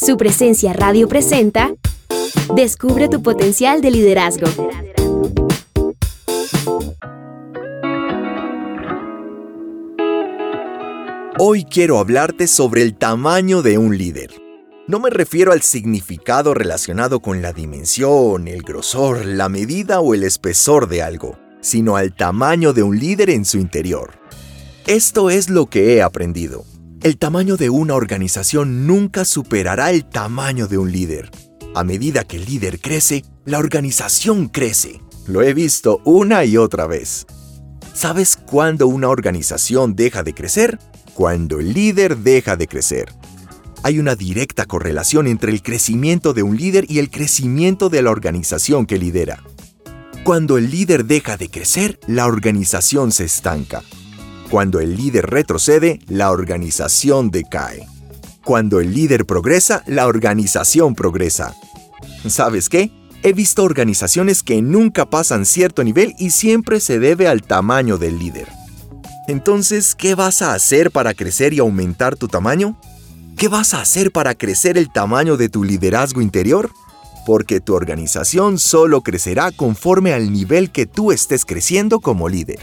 Su presencia radio presenta Descubre tu potencial de liderazgo. Hoy quiero hablarte sobre el tamaño de un líder. No me refiero al significado relacionado con la dimensión, el grosor, la medida o el espesor de algo, sino al tamaño de un líder en su interior. Esto es lo que he aprendido. El tamaño de una organización nunca superará el tamaño de un líder. A medida que el líder crece, la organización crece. Lo he visto una y otra vez. ¿Sabes cuándo una organización deja de crecer? Cuando el líder deja de crecer. Hay una directa correlación entre el crecimiento de un líder y el crecimiento de la organización que lidera. Cuando el líder deja de crecer, la organización se estanca. Cuando el líder retrocede, la organización decae. Cuando el líder progresa, la organización progresa. ¿Sabes qué? He visto organizaciones que nunca pasan cierto nivel y siempre se debe al tamaño del líder. Entonces, ¿qué vas a hacer para crecer y aumentar tu tamaño? ¿Qué vas a hacer para crecer el tamaño de tu liderazgo interior? Porque tu organización solo crecerá conforme al nivel que tú estés creciendo como líder.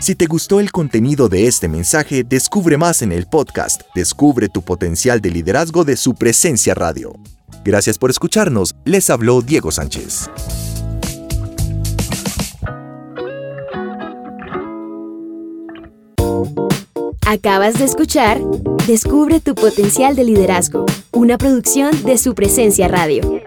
Si te gustó el contenido de este mensaje, descubre más en el podcast Descubre tu potencial de liderazgo de su presencia radio. Gracias por escucharnos, les habló Diego Sánchez. Acabas de escuchar Descubre tu potencial de liderazgo, una producción de su presencia radio.